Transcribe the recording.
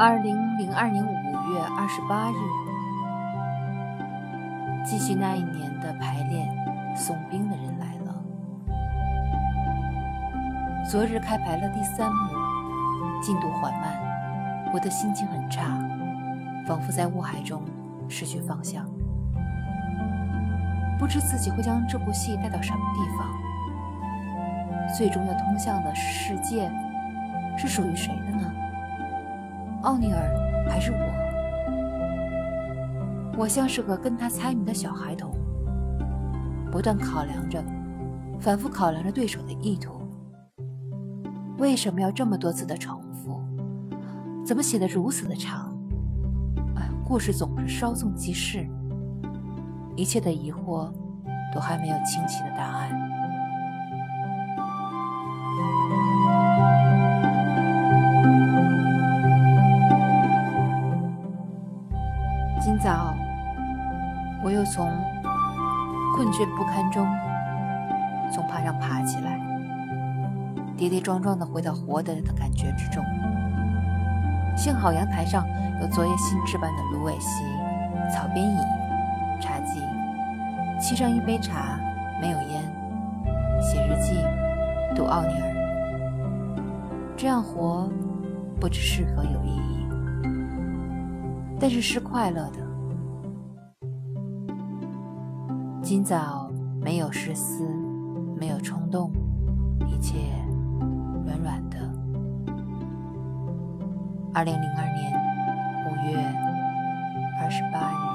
二零零二年五月二十八日，继续那一年的排练，送兵的人来了。昨日开排了第三幕，进度缓慢，我的心情很差，仿佛在雾海中失去方向，不知自己会将这部戏带到什么地方。最终要通向的世界，是属于谁的呢？奥尼尔还是我？我像是个跟他猜谜的小孩童，不断考量着，反复考量着对手的意图。为什么要这么多次的重复？怎么写的如此的长？哎，故事总是稍纵即逝，一切的疑惑都还没有清晰的答案。今早，我又从困倦不堪中从榻上爬起来，跌跌撞撞地回到活的人的感觉之中。幸好阳台上有昨夜新置办的芦苇席、草编椅、茶几，沏上一杯茶，没有烟，写日记，读奥尼尔。这样活不知是否有意义，但是是快乐的。今早没有失思没有冲动一切软软的。二零零二年五月二十八日。